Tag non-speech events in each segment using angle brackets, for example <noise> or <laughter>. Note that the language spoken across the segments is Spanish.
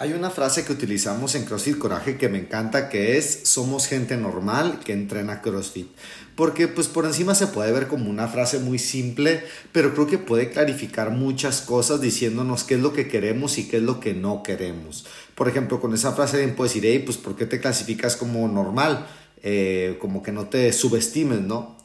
Hay una frase que utilizamos en CrossFit Coraje que me encanta que es somos gente normal que entrena CrossFit. Porque pues por encima se puede ver como una frase muy simple, pero creo que puede clarificar muchas cosas diciéndonos qué es lo que queremos y qué es lo que no queremos. Por ejemplo, con esa frase de puedes decir, hey, pues ¿por qué te clasificas como normal? Eh, como que no te subestimes, ¿no?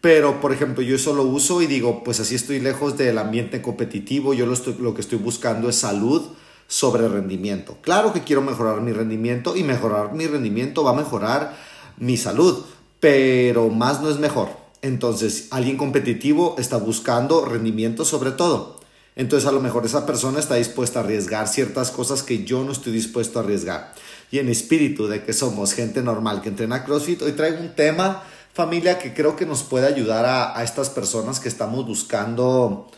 Pero, por ejemplo, yo eso lo uso y digo, pues así estoy lejos del ambiente competitivo, yo lo, lo que estoy buscando es salud sobre rendimiento. Claro que quiero mejorar mi rendimiento y mejorar mi rendimiento va a mejorar mi salud, pero más no es mejor. Entonces, alguien competitivo está buscando rendimiento sobre todo. Entonces, a lo mejor esa persona está dispuesta a arriesgar ciertas cosas que yo no estoy dispuesto a arriesgar. Y en espíritu de que somos gente normal que entrena CrossFit, hoy traigo un tema, familia, que creo que nos puede ayudar a, a estas personas que estamos buscando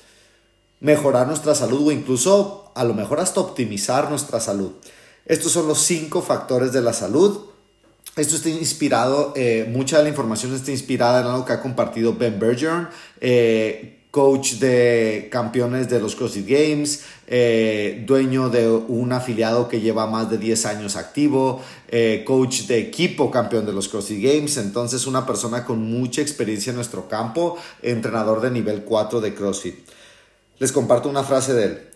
mejorar nuestra salud o incluso a lo mejor hasta optimizar nuestra salud. Estos son los cinco factores de la salud. Esto está inspirado, eh, mucha de la información está inspirada en algo que ha compartido Ben Bergeron, eh, coach de campeones de los CrossFit Games, eh, dueño de un afiliado que lleva más de 10 años activo, coach de equipo campeón de los CrossFit Games, entonces una persona con mucha experiencia en nuestro campo, entrenador de nivel 4 de CrossFit. Les comparto una frase de él.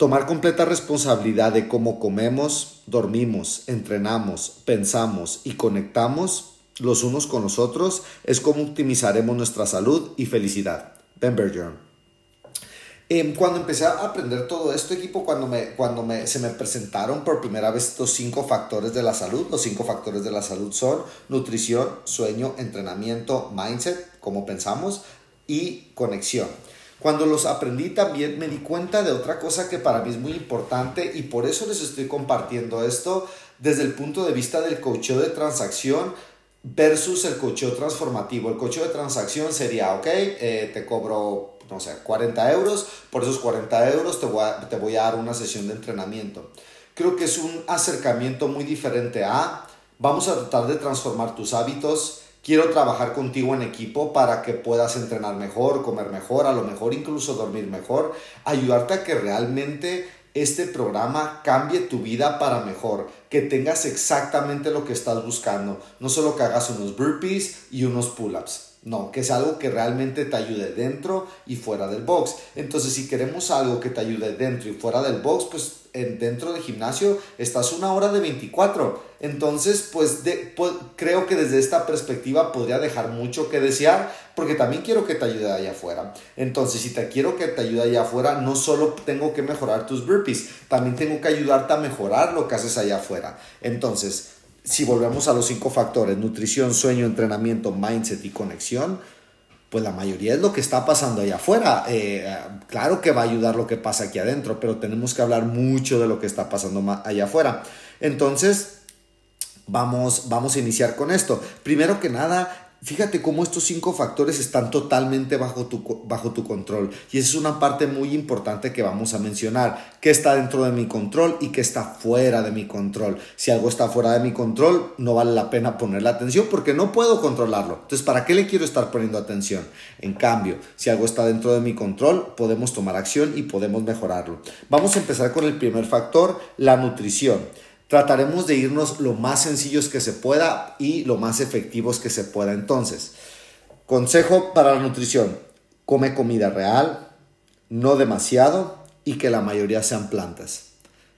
Tomar completa responsabilidad de cómo comemos, dormimos, entrenamos, pensamos y conectamos los unos con los otros es como optimizaremos nuestra salud y felicidad. Ben Bergeron. Em, cuando empecé a aprender todo esto, equipo, cuando, me, cuando me, se me presentaron por primera vez estos cinco factores de la salud, los cinco factores de la salud son nutrición, sueño, entrenamiento, mindset, como pensamos, y conexión. Cuando los aprendí también me di cuenta de otra cosa que para mí es muy importante y por eso les estoy compartiendo esto desde el punto de vista del cocheo de transacción versus el cocheo transformativo. El cocheo de transacción sería, ok, eh, te cobro, no sé, 40 euros, por esos 40 euros te voy, a, te voy a dar una sesión de entrenamiento. Creo que es un acercamiento muy diferente a, vamos a tratar de transformar tus hábitos, Quiero trabajar contigo en equipo para que puedas entrenar mejor, comer mejor, a lo mejor incluso dormir mejor, ayudarte a que realmente este programa cambie tu vida para mejor, que tengas exactamente lo que estás buscando, no solo que hagas unos burpees y unos pull-ups. No, que es algo que realmente te ayude dentro y fuera del box. Entonces, si queremos algo que te ayude dentro y fuera del box, pues en, dentro del gimnasio estás una hora de 24. Entonces, pues, pues, creo que desde esta perspectiva podría dejar mucho que desear, porque también quiero que te ayude allá afuera. Entonces, si te quiero que te ayude allá afuera, no solo tengo que mejorar tus burpees, también tengo que ayudarte a mejorar lo que haces allá afuera. Entonces, si volvemos a los cinco factores, nutrición, sueño, entrenamiento, mindset y conexión, pues la mayoría es lo que está pasando allá afuera. Eh, claro que va a ayudar lo que pasa aquí adentro, pero tenemos que hablar mucho de lo que está pasando allá afuera. Entonces, vamos, vamos a iniciar con esto. Primero que nada, Fíjate cómo estos cinco factores están totalmente bajo tu, bajo tu control. Y esa es una parte muy importante que vamos a mencionar. ¿Qué está dentro de mi control y qué está fuera de mi control? Si algo está fuera de mi control, no vale la pena ponerle atención porque no puedo controlarlo. Entonces, ¿para qué le quiero estar poniendo atención? En cambio, si algo está dentro de mi control, podemos tomar acción y podemos mejorarlo. Vamos a empezar con el primer factor, la nutrición. Trataremos de irnos lo más sencillos que se pueda y lo más efectivos que se pueda. Entonces, consejo para la nutrición. Come comida real, no demasiado y que la mayoría sean plantas.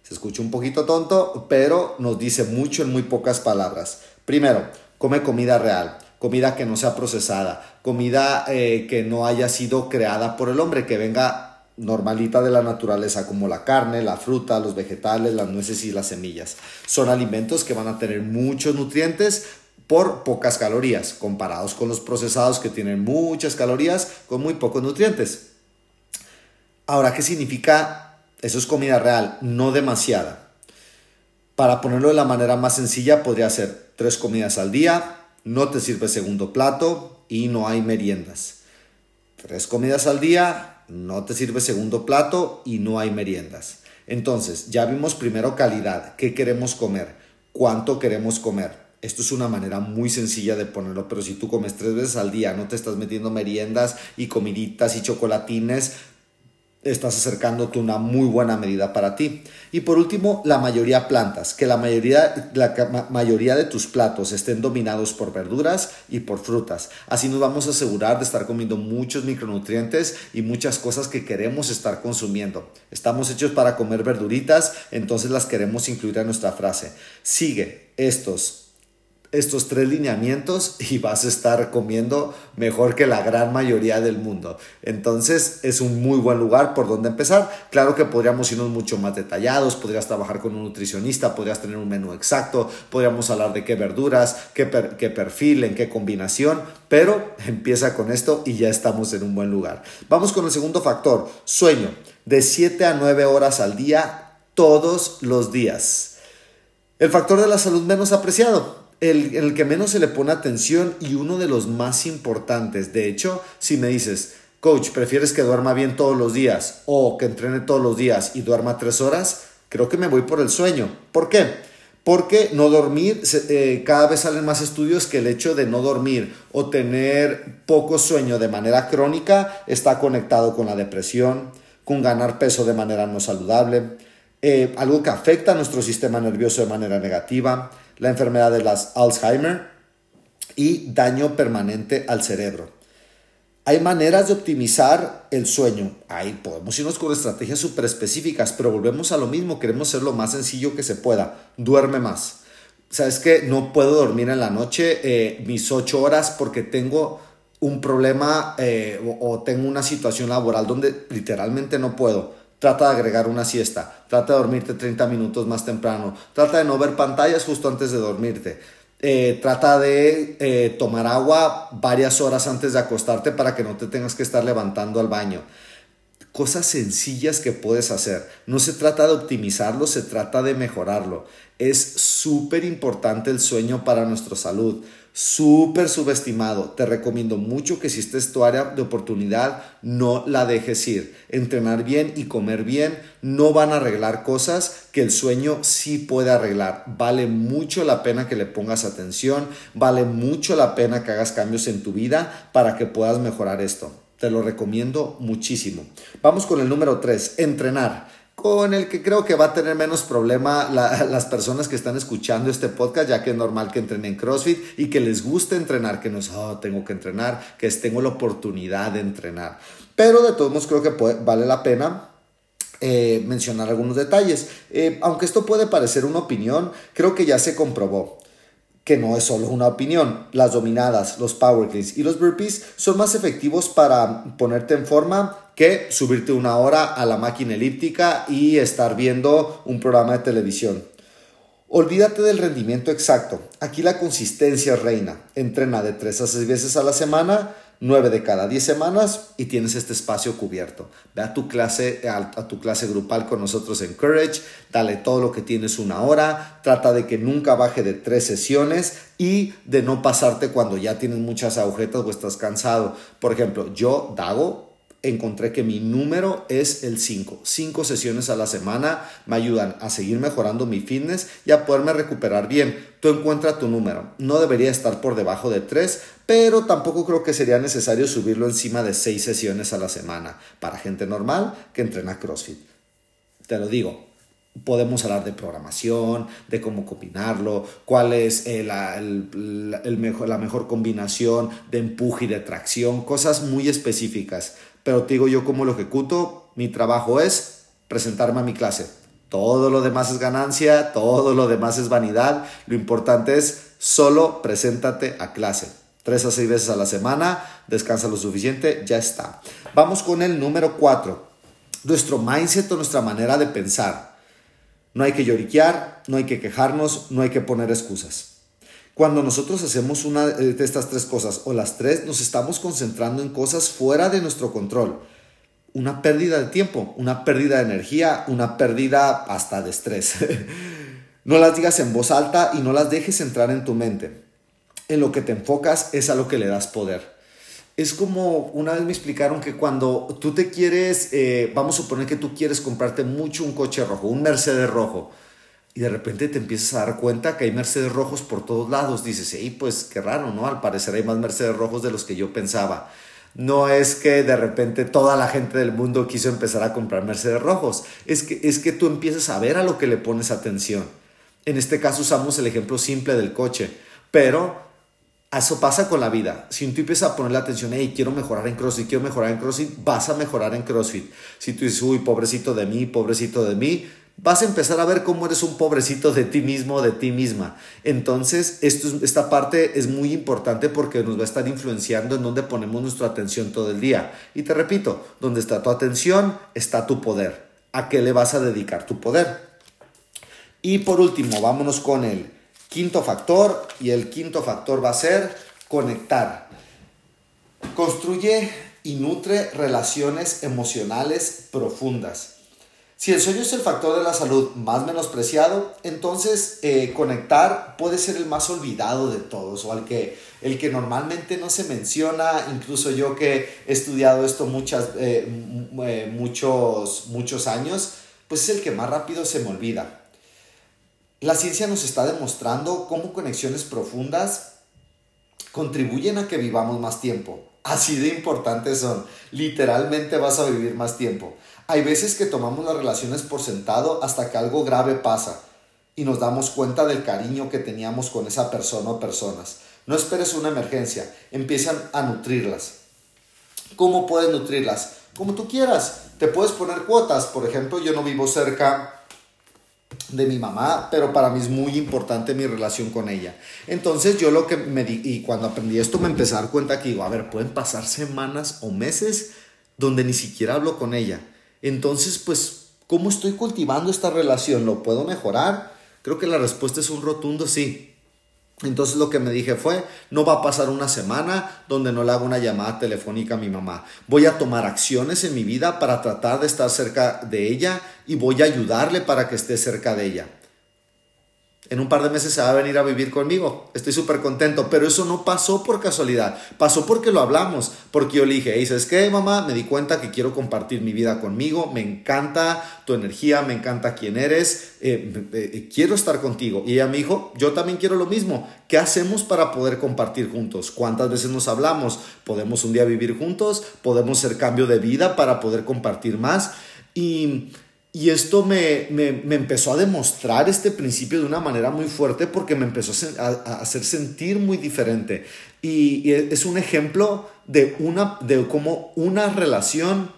Se escucha un poquito tonto, pero nos dice mucho en muy pocas palabras. Primero, come comida real, comida que no sea procesada, comida eh, que no haya sido creada por el hombre, que venga normalita de la naturaleza como la carne, la fruta, los vegetales, las nueces y las semillas. Son alimentos que van a tener muchos nutrientes por pocas calorías, comparados con los procesados que tienen muchas calorías con muy pocos nutrientes. Ahora, ¿qué significa? Eso es comida real, no demasiada. Para ponerlo de la manera más sencilla, podría ser tres comidas al día, no te sirve segundo plato y no hay meriendas. Tres comidas al día, no te sirve segundo plato y no hay meriendas. Entonces, ya vimos primero calidad, qué queremos comer, cuánto queremos comer. Esto es una manera muy sencilla de ponerlo, pero si tú comes tres veces al día, no te estás metiendo meriendas y comiditas y chocolatines, estás acercándote una muy buena medida para ti. Y por último, la mayoría plantas, que la mayoría, la mayoría de tus platos estén dominados por verduras y por frutas. Así nos vamos a asegurar de estar comiendo muchos micronutrientes y muchas cosas que queremos estar consumiendo. Estamos hechos para comer verduritas, entonces las queremos incluir en nuestra frase. Sigue estos estos tres lineamientos <laughs> y vas a estar comiendo mejor que la gran mayoría del mundo. Entonces es un muy buen lugar por donde empezar. Claro que podríamos irnos mucho más detallados, podrías trabajar con un nutricionista, podrías tener un menú exacto, podríamos hablar de qué verduras, qué, qué perfil, en qué combinación, pero <laughs> empieza con esto y ya estamos en un buen lugar. Vamos con el segundo factor, sueño, de 7 a 9 horas al día, todos los días. El factor de la salud menos apreciado, el, el que menos se le pone atención y uno de los más importantes. De hecho, si me dices, coach, ¿prefieres que duerma bien todos los días o que entrene todos los días y duerma tres horas? Creo que me voy por el sueño. ¿Por qué? Porque no dormir, eh, cada vez salen más estudios que el hecho de no dormir o tener poco sueño de manera crónica está conectado con la depresión, con ganar peso de manera no saludable, eh, algo que afecta a nuestro sistema nervioso de manera negativa, la enfermedad de las Alzheimer y daño permanente al cerebro. Hay maneras de optimizar el sueño. Ahí podemos irnos con estrategias súper específicas, pero volvemos a lo mismo. Queremos ser lo más sencillo que se pueda. Duerme más. ¿Sabes que No puedo dormir en la noche eh, mis ocho horas porque tengo un problema eh, o tengo una situación laboral donde literalmente no puedo Trata de agregar una siesta, trata de dormirte 30 minutos más temprano, trata de no ver pantallas justo antes de dormirte. Eh, trata de eh, tomar agua varias horas antes de acostarte para que no te tengas que estar levantando al baño. Cosas sencillas que puedes hacer. No se trata de optimizarlo, se trata de mejorarlo. Es súper importante el sueño para nuestra salud súper subestimado. Te recomiendo mucho que si esta es tu área de oportunidad, no la dejes ir. Entrenar bien y comer bien no van a arreglar cosas que el sueño sí puede arreglar. Vale mucho la pena que le pongas atención, vale mucho la pena que hagas cambios en tu vida para que puedas mejorar esto. Te lo recomiendo muchísimo. Vamos con el número 3, entrenar con el que creo que va a tener menos problema las personas que están escuchando este podcast, ya que es normal que entrenen CrossFit y que les guste entrenar, que no es, oh, tengo que entrenar, que es, tengo la oportunidad de entrenar. Pero de todos modos creo que vale la pena eh, mencionar algunos detalles. Eh, aunque esto puede parecer una opinión, creo que ya se comprobó que no es solo una opinión. Las dominadas, los power cleans y los burpees son más efectivos para ponerte en forma que subirte una hora a la máquina elíptica y estar viendo un programa de televisión. Olvídate del rendimiento exacto. Aquí la consistencia reina. Entrena de 3 a 6 veces a la semana 9 de cada 10 semanas y tienes este espacio cubierto. Ve a tu clase, a, tu clase grupal con nosotros en Courage, dale todo lo que tienes una hora, trata de que nunca baje de tres sesiones y de no pasarte cuando ya tienes muchas agujetas o estás cansado. Por ejemplo, yo, Dago, encontré que mi número es el 5. 5 sesiones a la semana me ayudan a seguir mejorando mi fitness y a poderme recuperar bien. Tú encuentra tu número. No debería estar por debajo de 3, pero tampoco creo que sería necesario subirlo encima de 6 sesiones a la semana para gente normal que entrena CrossFit. Te lo digo, podemos hablar de programación, de cómo combinarlo, cuál es eh, la, mejor, la mejor combinación de empuje y de tracción, cosas muy específicas pero te digo yo cómo lo ejecuto. Mi trabajo es presentarme a mi clase. Todo lo demás es ganancia, todo lo demás es vanidad. Lo importante es solo preséntate a clase. Tres a seis veces a la semana, descansa lo suficiente, ya está. Vamos con el número cuatro. Nuestro mindset o nuestra manera de pensar. No hay que lloriquear, no hay que quejarnos, no hay que poner excusas. Cuando nosotros hacemos una de estas tres cosas o las tres, nos estamos concentrando en cosas fuera de nuestro control. Una pérdida de tiempo, una pérdida de energía, una pérdida hasta de estrés. <laughs> no las digas en voz alta y no las dejes entrar en tu mente. En lo que te enfocas es a lo que le das poder. Es como una vez me explicaron que cuando tú te quieres, eh, vamos a suponer que tú quieres comprarte mucho un coche rojo, un Mercedes rojo y de repente te empiezas a dar cuenta que hay Mercedes rojos por todos lados. Dices, hey, pues qué raro, ¿no? Al parecer hay más Mercedes rojos de los que yo pensaba. No es que de repente toda la gente del mundo quiso empezar a comprar Mercedes rojos. Es que, es que tú empiezas a ver a lo que le pones atención. En este caso usamos el ejemplo simple del coche, pero eso pasa con la vida. Si tú empiezas a ponerle atención, hey, quiero mejorar en CrossFit, quiero mejorar en CrossFit, vas a mejorar en CrossFit. Si tú dices, uy, pobrecito de mí, pobrecito de mí, vas a empezar a ver cómo eres un pobrecito de ti mismo, de ti misma. Entonces, esta parte es muy importante porque nos va a estar influenciando en dónde ponemos nuestra atención todo el día. Y te repito, donde está tu atención, está tu poder. ¿A qué le vas a dedicar tu poder? Y por último, vámonos con el quinto factor y el quinto factor va a ser conectar. Construye y nutre relaciones emocionales profundas. Si el sueño es el factor de la salud más menospreciado, entonces eh, conectar puede ser el más olvidado de todos o al que, el que normalmente no se menciona. Incluso yo que he estudiado esto muchas, eh, eh, muchos, muchos años, pues es el que más rápido se me olvida. La ciencia nos está demostrando cómo conexiones profundas contribuyen a que vivamos más tiempo. Así de importantes son. Literalmente vas a vivir más tiempo. Hay veces que tomamos las relaciones por sentado hasta que algo grave pasa y nos damos cuenta del cariño que teníamos con esa persona o personas. No esperes una emergencia, empiezan a nutrirlas. ¿Cómo puedes nutrirlas? Como tú quieras. Te puedes poner cuotas. Por ejemplo, yo no vivo cerca de mi mamá, pero para mí es muy importante mi relación con ella. Entonces yo lo que me di, y cuando aprendí esto me empecé a dar cuenta que digo, a ver, pueden pasar semanas o meses donde ni siquiera hablo con ella. Entonces, pues, ¿cómo estoy cultivando esta relación? ¿Lo puedo mejorar? Creo que la respuesta es un rotundo sí. Entonces lo que me dije fue, no va a pasar una semana donde no le haga una llamada telefónica a mi mamá. Voy a tomar acciones en mi vida para tratar de estar cerca de ella y voy a ayudarle para que esté cerca de ella en un par de meses se va a venir a vivir conmigo. Estoy súper contento, pero eso no pasó por casualidad, pasó porque lo hablamos, porque yo le dije, dices que mamá, me di cuenta que quiero compartir mi vida conmigo, me encanta tu energía, me encanta quién eres, eh, eh, quiero estar contigo. Y ella me dijo, yo también quiero lo mismo, ¿qué hacemos para poder compartir juntos? ¿Cuántas veces nos hablamos? ¿Podemos un día vivir juntos? ¿Podemos hacer cambio de vida para poder compartir más? Y y esto me, empezó a demostrar este principio de una manera muy fuerte porque me empezó a, hacer sentir muy diferente. Y, es un ejemplo de, una, de cómo una relación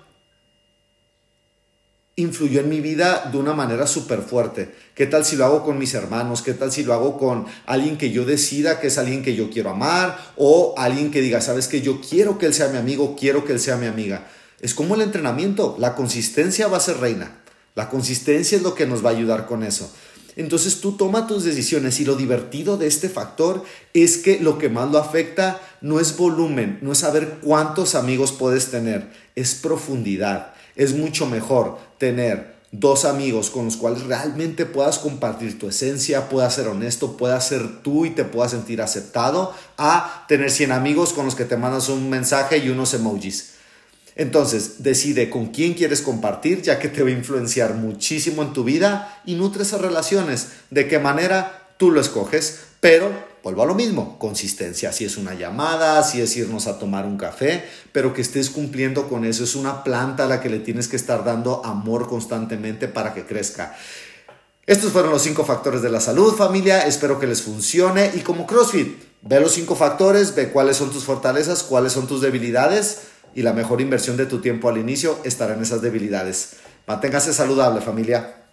influyó en mi vida de una manera súper fuerte. ¿Qué tal si lo hago con mis hermanos? ¿Qué tal si lo hago con alguien que yo decida que es alguien que yo quiero amar? O alguien que diga, sabes que yo quiero que él sea mi amigo, quiero que él sea mi amiga. Es como el entrenamiento, la consistencia va a ser reina. La consistencia es lo que nos va a ayudar con eso. Entonces tú toma tus decisiones y lo divertido de este factor es que lo que más lo afecta no es volumen, no es saber cuántos amigos puedes tener, es profundidad. Es mucho mejor tener dos amigos con los cuales realmente puedas compartir tu esencia, puedas ser honesto, puedas ser tú y te puedas sentir aceptado, a tener 100 amigos con los que te mandas un mensaje y unos emojis. Entonces, decide con quién quieres compartir, ya que te va a influenciar muchísimo en tu vida y nutre esas relaciones. De qué manera tú lo escoges, pero vuelvo a lo mismo, consistencia, si es una llamada, si es irnos a tomar un café, pero que estés cumpliendo con eso. Es una planta a la que le tienes que estar dando amor constantemente para que crezca. Estos fueron los cinco factores de la salud, familia. Espero que les funcione. Y como CrossFit, ve los cinco factores, ve cuáles son tus fortalezas, cuáles son tus debilidades y la mejor inversión de tu tiempo al inicio estará en esas debilidades. Manténgase saludable familia.